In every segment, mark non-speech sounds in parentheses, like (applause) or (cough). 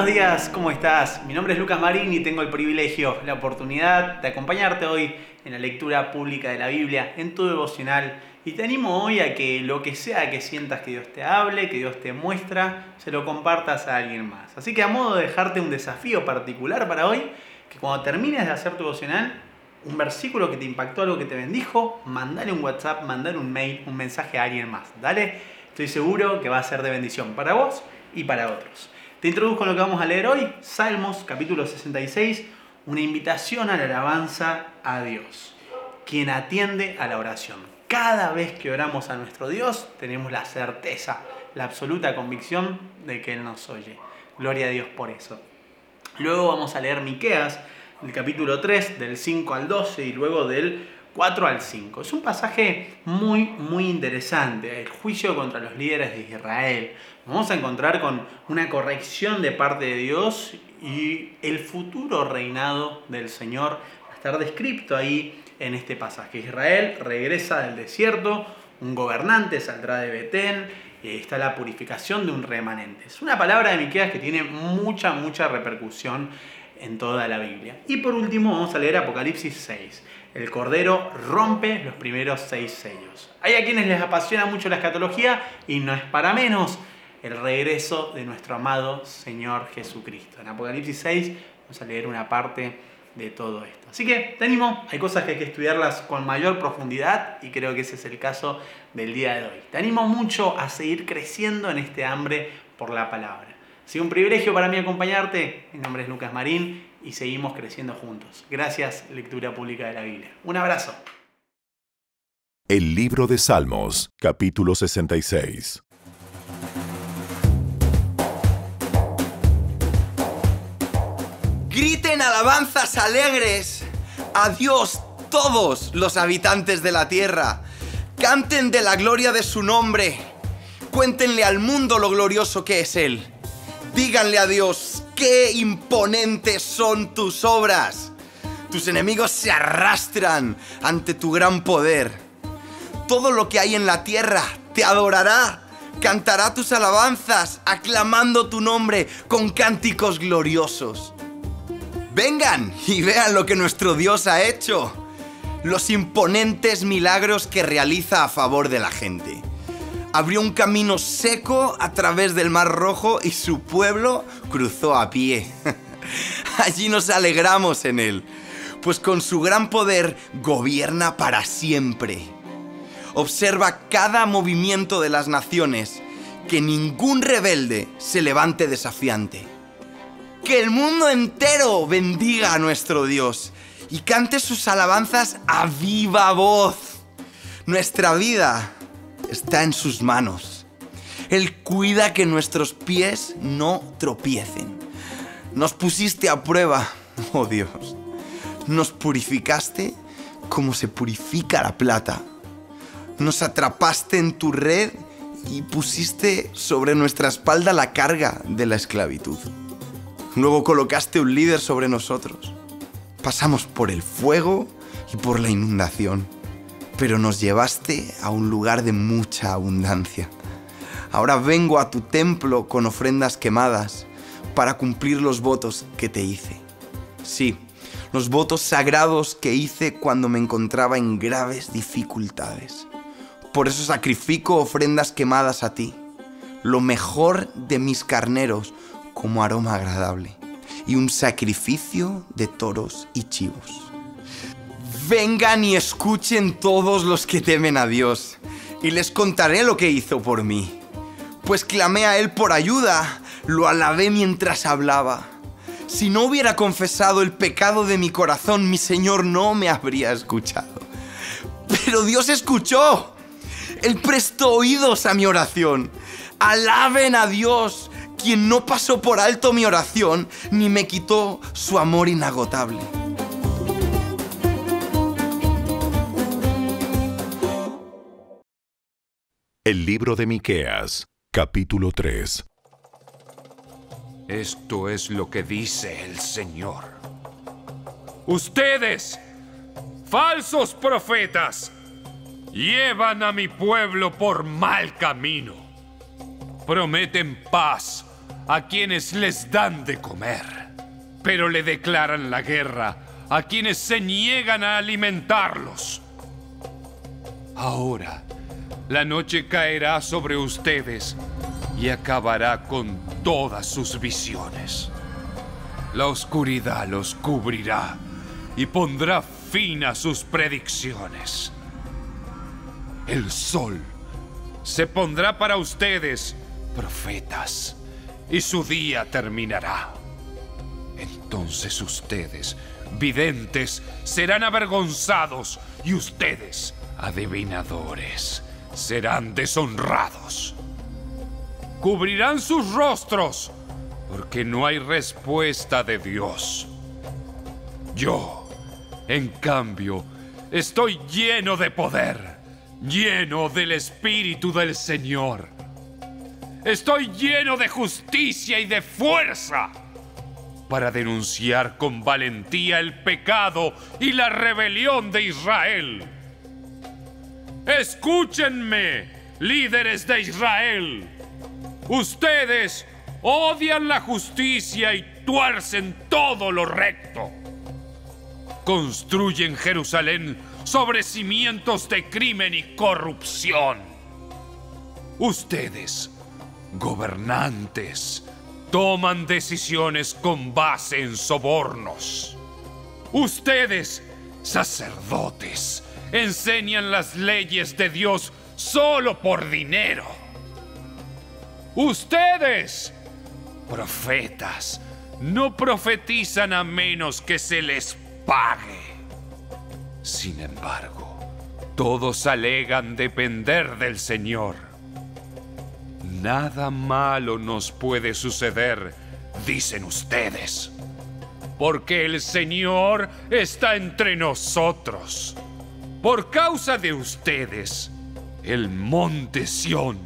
buenos días, ¿cómo estás? Mi nombre es Lucas Marín y tengo el privilegio, la oportunidad de acompañarte hoy en la lectura pública de la Biblia, en tu devocional. Y te animo hoy a que lo que sea que sientas que Dios te hable, que Dios te muestra, se lo compartas a alguien más. Así que a modo de dejarte un desafío particular para hoy, que cuando termines de hacer tu devocional, un versículo que te impactó, algo que te bendijo, mandale un WhatsApp, mandale un mail, un mensaje a alguien más. Dale, estoy seguro que va a ser de bendición para vos y para otros. Te introduzco lo que vamos a leer hoy, Salmos capítulo 66, una invitación a la alabanza a Dios, quien atiende a la oración. Cada vez que oramos a nuestro Dios tenemos la certeza, la absoluta convicción de que Él nos oye. Gloria a Dios por eso. Luego vamos a leer Miqueas, el capítulo 3, del 5 al 12 y luego del 4 al 5. Es un pasaje muy, muy interesante, el juicio contra los líderes de Israel. Vamos a encontrar con una corrección de parte de Dios y el futuro reinado del Señor va estar descrito ahí en este pasaje. Israel regresa del desierto, un gobernante saldrá de Betén, y está la purificación de un remanente. Es una palabra de Miqueas que tiene mucha, mucha repercusión en toda la Biblia. Y por último vamos a leer Apocalipsis 6 el Cordero rompe los primeros seis sellos. Hay a quienes les apasiona mucho la escatología y no es para menos el regreso de nuestro amado Señor Jesucristo. En Apocalipsis 6 vamos a leer una parte de todo esto. Así que te animo, hay cosas que hay que estudiarlas con mayor profundidad y creo que ese es el caso del día de hoy. Te animo mucho a seguir creciendo en este hambre por la palabra. Ha sido un privilegio para mí acompañarte. Mi nombre es Lucas Marín y seguimos creciendo juntos. Gracias, Lectura Pública de la Biblia. Un abrazo. El libro de Salmos, capítulo 66. Alabanzas alegres a Dios todos los habitantes de la tierra. Canten de la gloria de su nombre. Cuéntenle al mundo lo glorioso que es Él. Díganle a Dios, qué imponentes son tus obras. Tus enemigos se arrastran ante tu gran poder. Todo lo que hay en la tierra te adorará, cantará tus alabanzas, aclamando tu nombre con cánticos gloriosos. Vengan y vean lo que nuestro Dios ha hecho, los imponentes milagros que realiza a favor de la gente abrió un camino seco a través del Mar Rojo y su pueblo cruzó a pie. (laughs) Allí nos alegramos en él, pues con su gran poder gobierna para siempre. Observa cada movimiento de las naciones, que ningún rebelde se levante desafiante. Que el mundo entero bendiga a nuestro Dios y cante sus alabanzas a viva voz. Nuestra vida está en sus manos. Él cuida que nuestros pies no tropiecen. Nos pusiste a prueba, (laughs) oh Dios. Nos purificaste como se purifica la plata. Nos atrapaste en tu red y pusiste sobre nuestra espalda la carga de la esclavitud. Luego colocaste un líder sobre nosotros. Pasamos por el fuego y por la inundación pero nos llevaste a un lugar de mucha abundancia. Ahora vengo a tu templo con ofrendas quemadas para cumplir los votos que te hice. Sí, los votos sagrados que hice cuando me encontraba en graves dificultades. Por eso sacrifico ofrendas quemadas a ti, lo mejor de mis carneros como aroma agradable, y un sacrificio de toros y chivos. Vengan y escuchen todos los que temen a Dios, y les contaré lo que hizo por mí. Pues clamé a Él por ayuda, lo alabé mientras hablaba. Si no hubiera confesado el pecado de mi corazón, mi Señor no me habría escuchado. Pero Dios escuchó. Él prestó oídos a mi oración. Alaben a Dios, quien no pasó por alto mi oración, ni me quitó su amor inagotable. El libro de Miqueas, capítulo 3. Esto es lo que dice el Señor. Ustedes, falsos profetas, llevan a mi pueblo por mal camino. Prometen paz a quienes les dan de comer, pero le declaran la guerra a quienes se niegan a alimentarlos. Ahora, la noche caerá sobre ustedes y acabará con todas sus visiones. La oscuridad los cubrirá y pondrá fin a sus predicciones. El sol se pondrá para ustedes, profetas, y su día terminará. Entonces ustedes, videntes, serán avergonzados y ustedes, adivinadores, serán deshonrados. Cubrirán sus rostros porque no hay respuesta de Dios. Yo, en cambio, estoy lleno de poder, lleno del Espíritu del Señor. Estoy lleno de justicia y de fuerza para denunciar con valentía el pecado y la rebelión de Israel. Escúchenme, líderes de Israel. Ustedes odian la justicia y tuercen todo lo recto. Construyen Jerusalén sobre cimientos de crimen y corrupción. Ustedes, gobernantes, toman decisiones con base en sobornos. Ustedes, sacerdotes, enseñan las leyes de Dios solo por dinero. Ustedes, profetas, no profetizan a menos que se les pague. Sin embargo, todos alegan depender del Señor. Nada malo nos puede suceder, dicen ustedes, porque el Señor está entre nosotros. Por causa de ustedes, el monte Sión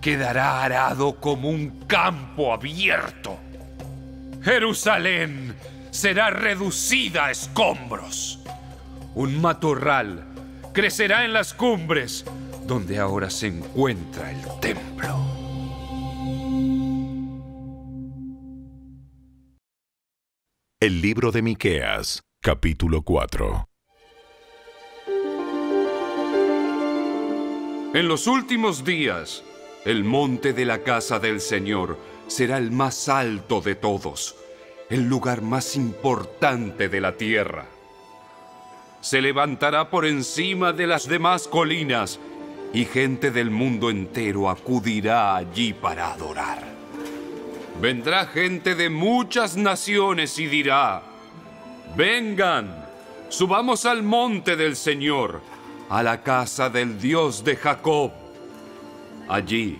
quedará arado como un campo abierto. Jerusalén será reducida a escombros. Un matorral crecerá en las cumbres donde ahora se encuentra el templo. El libro de Miqueas, capítulo 4. En los últimos días, el monte de la casa del Señor será el más alto de todos, el lugar más importante de la tierra. Se levantará por encima de las demás colinas y gente del mundo entero acudirá allí para adorar. Vendrá gente de muchas naciones y dirá, vengan, subamos al monte del Señor, a la casa del Dios de Jacob. Allí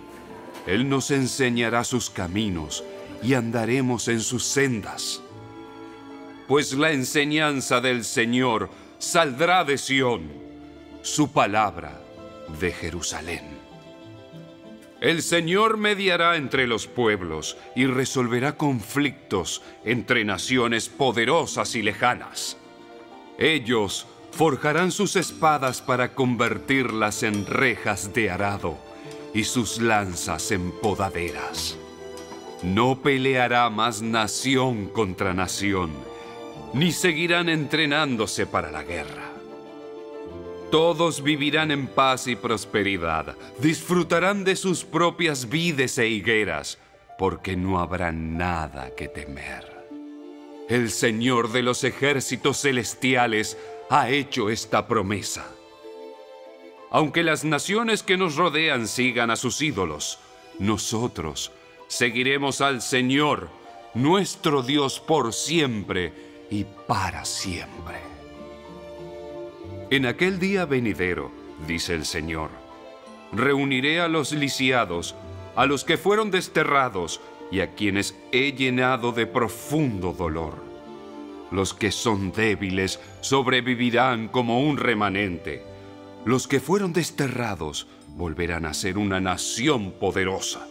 Él nos enseñará sus caminos y andaremos en sus sendas. Pues la enseñanza del Señor saldrá de Sión, su palabra de Jerusalén. El Señor mediará entre los pueblos y resolverá conflictos entre naciones poderosas y lejanas. Ellos forjarán sus espadas para convertirlas en rejas de arado y sus lanzas en podaderas. No peleará más nación contra nación, ni seguirán entrenándose para la guerra. Todos vivirán en paz y prosperidad, disfrutarán de sus propias vides e higueras, porque no habrá nada que temer. El Señor de los ejércitos celestiales ha hecho esta promesa. Aunque las naciones que nos rodean sigan a sus ídolos, nosotros seguiremos al Señor, nuestro Dios, por siempre y para siempre. En aquel día venidero, dice el Señor, reuniré a los lisiados, a los que fueron desterrados y a quienes he llenado de profundo dolor. Los que son débiles sobrevivirán como un remanente. Los que fueron desterrados volverán a ser una nación poderosa.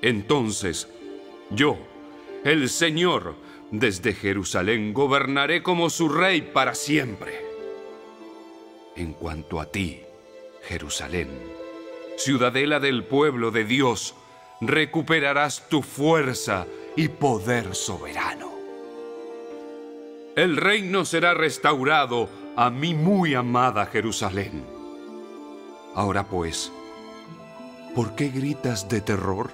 Entonces, yo, el Señor, desde Jerusalén gobernaré como su rey para siempre. En cuanto a ti, Jerusalén, ciudadela del pueblo de Dios, recuperarás tu fuerza y poder soberano. El reino será restaurado a mi muy amada Jerusalén. Ahora pues, ¿por qué gritas de terror?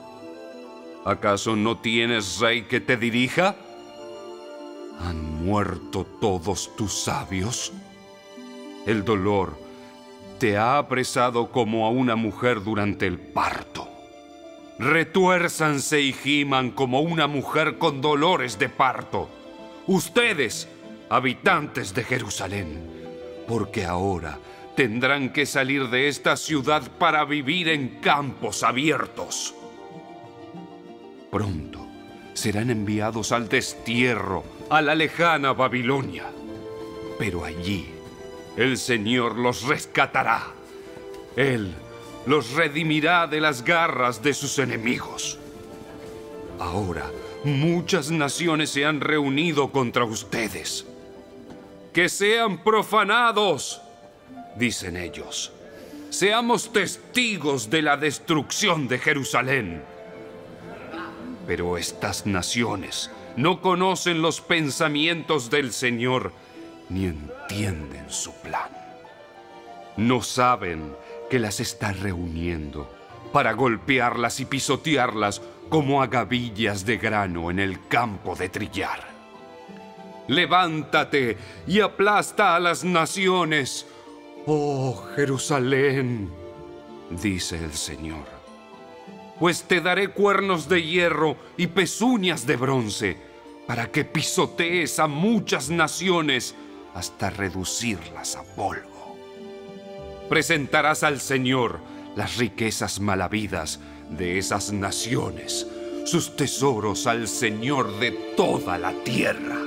¿Acaso no tienes rey que te dirija? ¿Han muerto todos tus sabios? El dolor te ha apresado como a una mujer durante el parto. Retuérzanse y giman como una mujer con dolores de parto. Ustedes, habitantes de Jerusalén, porque ahora tendrán que salir de esta ciudad para vivir en campos abiertos. Pronto serán enviados al destierro, a la lejana Babilonia. Pero allí el Señor los rescatará. Él los redimirá de las garras de sus enemigos. Ahora muchas naciones se han reunido contra ustedes. Que sean profanados, dicen ellos. Seamos testigos de la destrucción de Jerusalén. Pero estas naciones no conocen los pensamientos del Señor ni entienden su plan. No saben que las está reuniendo para golpearlas y pisotearlas como a gavillas de grano en el campo de trillar. Levántate y aplasta a las naciones, oh Jerusalén, dice el Señor. Pues te daré cuernos de hierro y pezuñas de bronce, para que pisotees a muchas naciones hasta reducirlas a polvo. Presentarás al Señor las riquezas malavidas de esas naciones, sus tesoros al Señor de toda la tierra.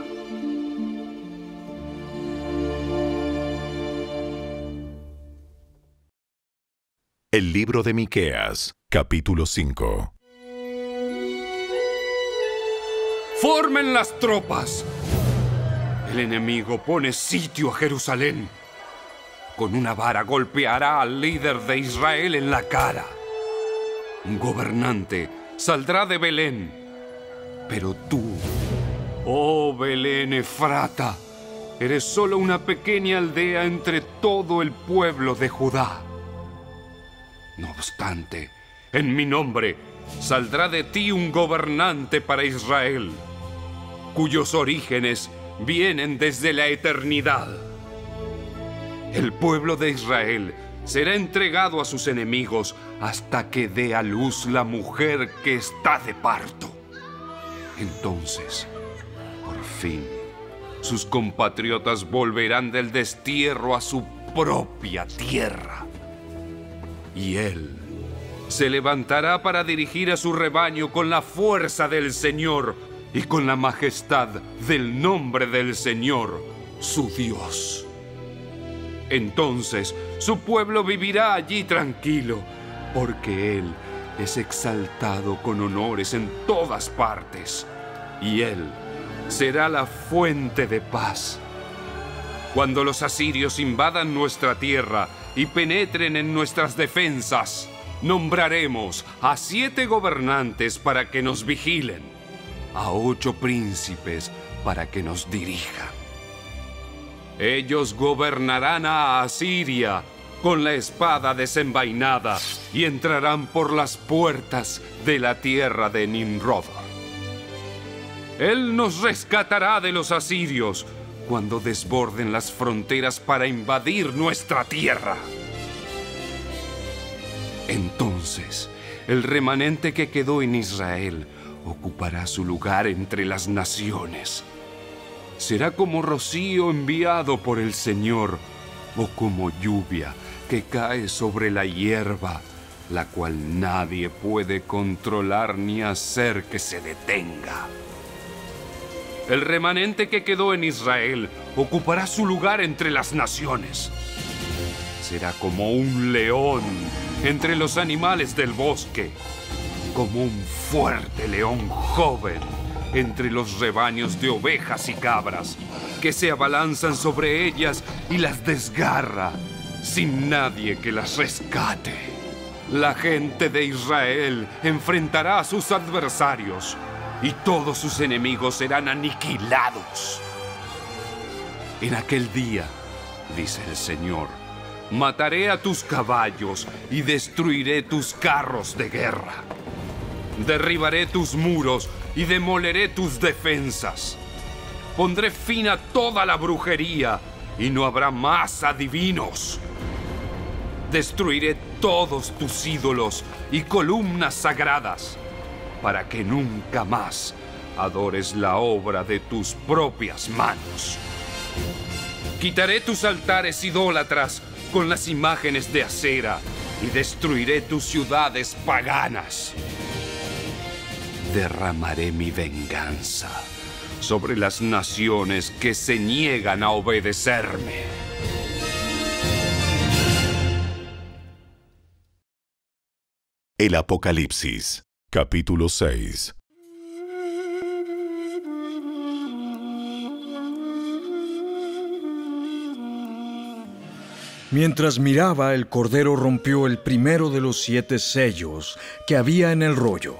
El libro de Miqueas, capítulo 5. ¡Formen las tropas! El enemigo pone sitio a Jerusalén. Con una vara golpeará al líder de Israel en la cara. Un gobernante saldrá de Belén. Pero tú, oh Belén Efrata, eres solo una pequeña aldea entre todo el pueblo de Judá. No obstante, en mi nombre saldrá de ti un gobernante para Israel, cuyos orígenes vienen desde la eternidad. El pueblo de Israel será entregado a sus enemigos hasta que dé a luz la mujer que está de parto. Entonces, por fin, sus compatriotas volverán del destierro a su propia tierra. Y él se levantará para dirigir a su rebaño con la fuerza del Señor y con la majestad del nombre del Señor, su Dios. Entonces su pueblo vivirá allí tranquilo, porque Él es exaltado con honores en todas partes, y Él será la fuente de paz. Cuando los asirios invadan nuestra tierra y penetren en nuestras defensas, nombraremos a siete gobernantes para que nos vigilen a ocho príncipes para que nos dirijan. Ellos gobernarán a Asiria con la espada desenvainada y entrarán por las puertas de la tierra de Nimrod. Él nos rescatará de los asirios cuando desborden las fronteras para invadir nuestra tierra. Entonces, el remanente que quedó en Israel ocupará su lugar entre las naciones. Será como rocío enviado por el Señor o como lluvia que cae sobre la hierba, la cual nadie puede controlar ni hacer que se detenga. El remanente que quedó en Israel ocupará su lugar entre las naciones. Será como un león entre los animales del bosque como un fuerte león joven entre los rebaños de ovejas y cabras, que se abalanzan sobre ellas y las desgarra sin nadie que las rescate. La gente de Israel enfrentará a sus adversarios y todos sus enemigos serán aniquilados. En aquel día, dice el Señor, mataré a tus caballos y destruiré tus carros de guerra. Derribaré tus muros y demoleré tus defensas. Pondré fin a toda la brujería y no habrá más adivinos. Destruiré todos tus ídolos y columnas sagradas para que nunca más adores la obra de tus propias manos. Quitaré tus altares idólatras con las imágenes de acera y destruiré tus ciudades paganas. Derramaré mi venganza sobre las naciones que se niegan a obedecerme. El Apocalipsis, capítulo 6. Mientras miraba, el Cordero rompió el primero de los siete sellos que había en el rollo.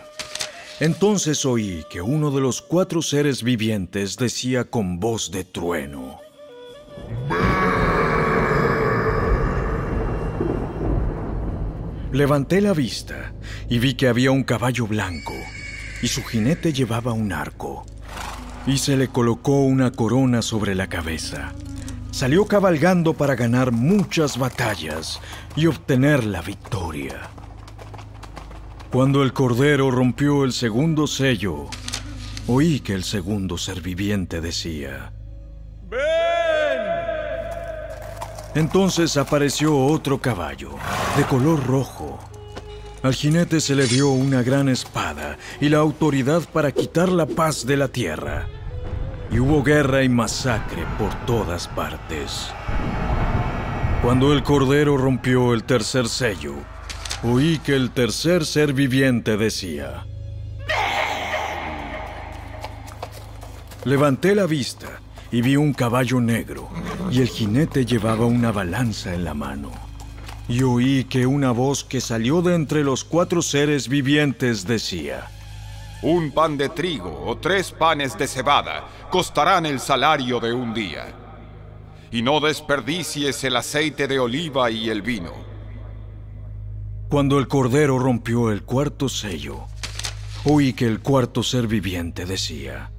Entonces oí que uno de los cuatro seres vivientes decía con voz de trueno, Levanté la vista y vi que había un caballo blanco y su jinete llevaba un arco y se le colocó una corona sobre la cabeza. Salió cabalgando para ganar muchas batallas y obtener la victoria. Cuando el Cordero rompió el segundo sello, oí que el segundo ser viviente decía, Entonces apareció otro caballo, de color rojo. Al jinete se le dio una gran espada y la autoridad para quitar la paz de la tierra. Y hubo guerra y masacre por todas partes. Cuando el Cordero rompió el tercer sello, oí que el tercer ser viviente decía, Levanté la vista y vi un caballo negro, y el jinete llevaba una balanza en la mano. Y oí que una voz que salió de entre los cuatro seres vivientes decía, Un pan de trigo o tres panes de cebada costarán el salario de un día. Y no desperdicies el aceite de oliva y el vino. Cuando el Cordero rompió el cuarto sello, oí que el cuarto ser viviente decía,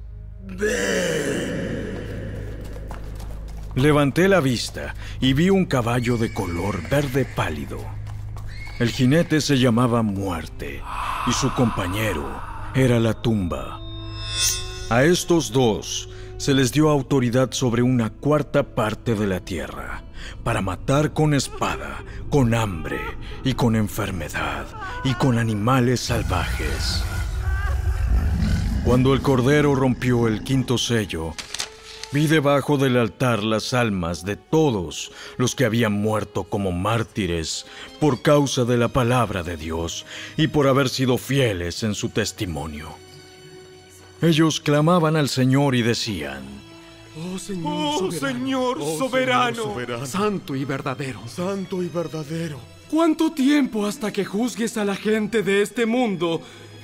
Levanté la vista y vi un caballo de color verde pálido. El jinete se llamaba Muerte y su compañero era la tumba. A estos dos se les dio autoridad sobre una cuarta parte de la tierra para matar con espada, con hambre y con enfermedad y con animales salvajes. Cuando el Cordero rompió el quinto sello, Vi debajo del altar las almas de todos los que habían muerto como mártires por causa de la palabra de Dios y por haber sido fieles en su testimonio. Ellos clamaban al Señor y decían, Oh Señor, Oh, soberano. Señor Oh, soberano. soberano. Santo y verdadero. Santo y verdadero. ¿Cuánto tiempo hasta que juzgues a la gente de este mundo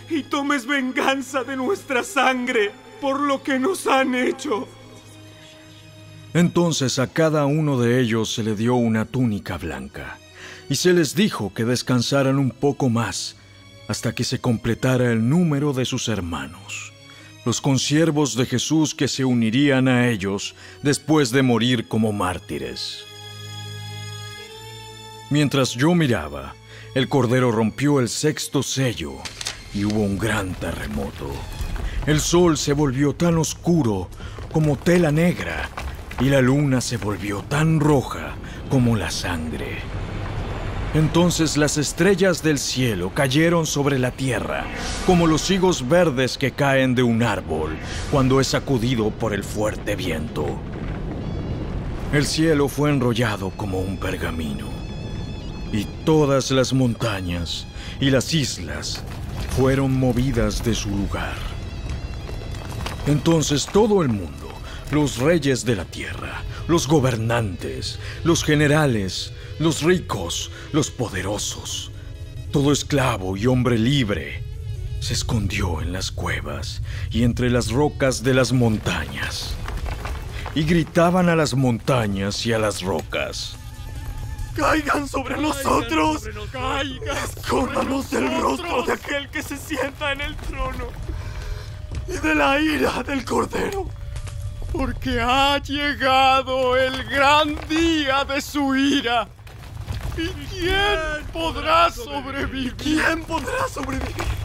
y tomes venganza de nuestra sangre por lo que nos han hecho? Entonces a cada uno de ellos se le dio una túnica blanca, y se les dijo que descansaran un poco más hasta que se completara el número de sus hermanos, los consiervos de Jesús que se unirían a ellos después de morir como mártires. Mientras yo miraba, el Cordero rompió el sexto sello y hubo un gran terremoto. El sol se volvió tan oscuro como tela negra y la luna se volvió tan roja como la sangre. Entonces las estrellas del cielo cayeron sobre la tierra, como los higos verdes que caen de un árbol cuando es sacudido por el fuerte viento. El cielo fue enrollado como un pergamino, y todas las montañas y las islas fueron movidas de su lugar. Entonces todo el mundo, los reyes de la tierra, los gobernantes, los generales, los ricos, los poderosos, Todo esclavo y hombre libre se escondió en las cuevas y entre las rocas de las montañas. Y gritaban a las montañas y a las rocas. ¡Caigan sobre nosotros! ¡Caigan! ¡Escóndanos del rostro de aquel que se sienta en el trono! y de la ira del Cordero! Porque ha llegado el gran día de su ira. ¿Y quién podrá sobrevivir? ¿Quién podrá sobrevivir?